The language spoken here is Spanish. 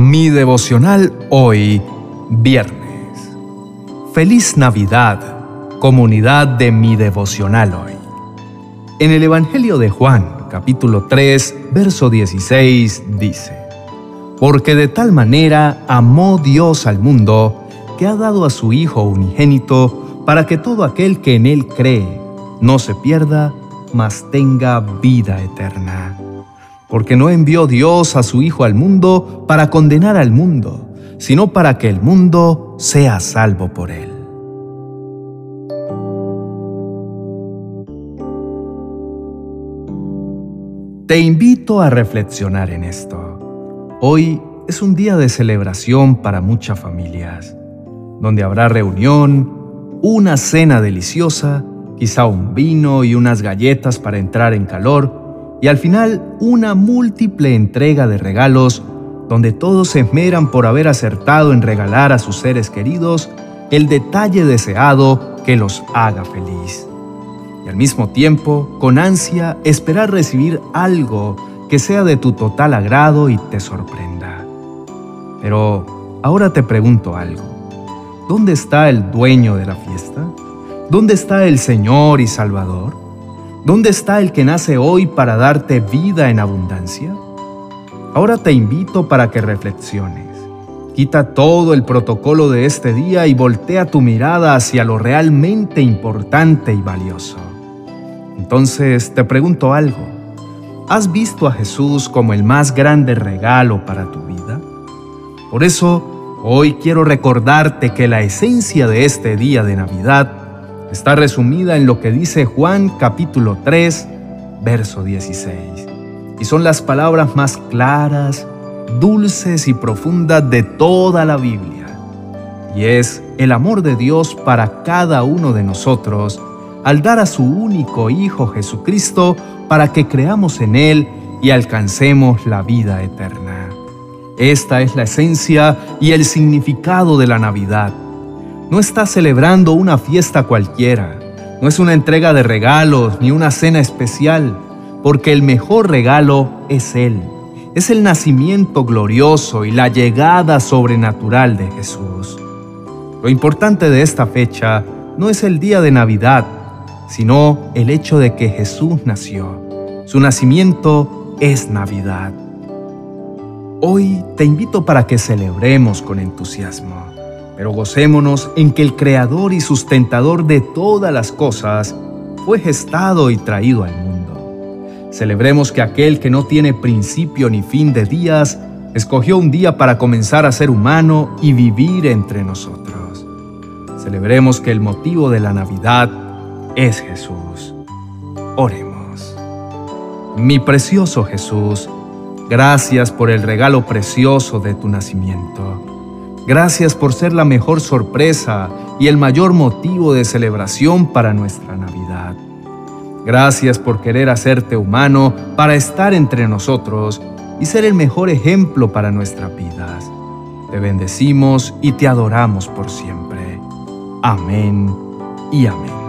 Mi devocional hoy, viernes. Feliz Navidad, comunidad de mi devocional hoy. En el Evangelio de Juan, capítulo 3, verso 16, dice, Porque de tal manera amó Dios al mundo, que ha dado a su Hijo unigénito, para que todo aquel que en Él cree no se pierda, mas tenga vida eterna. Porque no envió Dios a su Hijo al mundo para condenar al mundo, sino para que el mundo sea salvo por Él. Te invito a reflexionar en esto. Hoy es un día de celebración para muchas familias, donde habrá reunión, una cena deliciosa quizá un vino y unas galletas para entrar en calor, y al final una múltiple entrega de regalos donde todos se esmeran por haber acertado en regalar a sus seres queridos el detalle deseado que los haga feliz. Y al mismo tiempo, con ansia, esperar recibir algo que sea de tu total agrado y te sorprenda. Pero ahora te pregunto algo. ¿Dónde está el dueño de la fiesta? ¿Dónde está el Señor y Salvador? ¿Dónde está el que nace hoy para darte vida en abundancia? Ahora te invito para que reflexiones. Quita todo el protocolo de este día y voltea tu mirada hacia lo realmente importante y valioso. Entonces te pregunto algo. ¿Has visto a Jesús como el más grande regalo para tu vida? Por eso, hoy quiero recordarte que la esencia de este día de Navidad está resumida en lo que dice Juan capítulo 3, verso 16. Y son las palabras más claras, dulces y profundas de toda la Biblia. Y es el amor de Dios para cada uno de nosotros al dar a su único Hijo Jesucristo para que creamos en Él y alcancemos la vida eterna. Esta es la esencia y el significado de la Navidad no estás celebrando una fiesta cualquiera, no es una entrega de regalos ni una cena especial, porque el mejor regalo es Él. Es el nacimiento glorioso y la llegada sobrenatural de Jesús. Lo importante de esta fecha no es el día de Navidad, sino el hecho de que Jesús nació. Su nacimiento es Navidad. Hoy te invito para que celebremos con entusiasmo pero gocémonos en que el Creador y sustentador de todas las cosas fue gestado y traído al mundo. Celebremos que aquel que no tiene principio ni fin de días, escogió un día para comenzar a ser humano y vivir entre nosotros. Celebremos que el motivo de la Navidad es Jesús. Oremos. Mi precioso Jesús, gracias por el regalo precioso de tu nacimiento. Gracias por ser la mejor sorpresa y el mayor motivo de celebración para nuestra Navidad. Gracias por querer hacerte humano para estar entre nosotros y ser el mejor ejemplo para nuestras vidas. Te bendecimos y te adoramos por siempre. Amén y amén.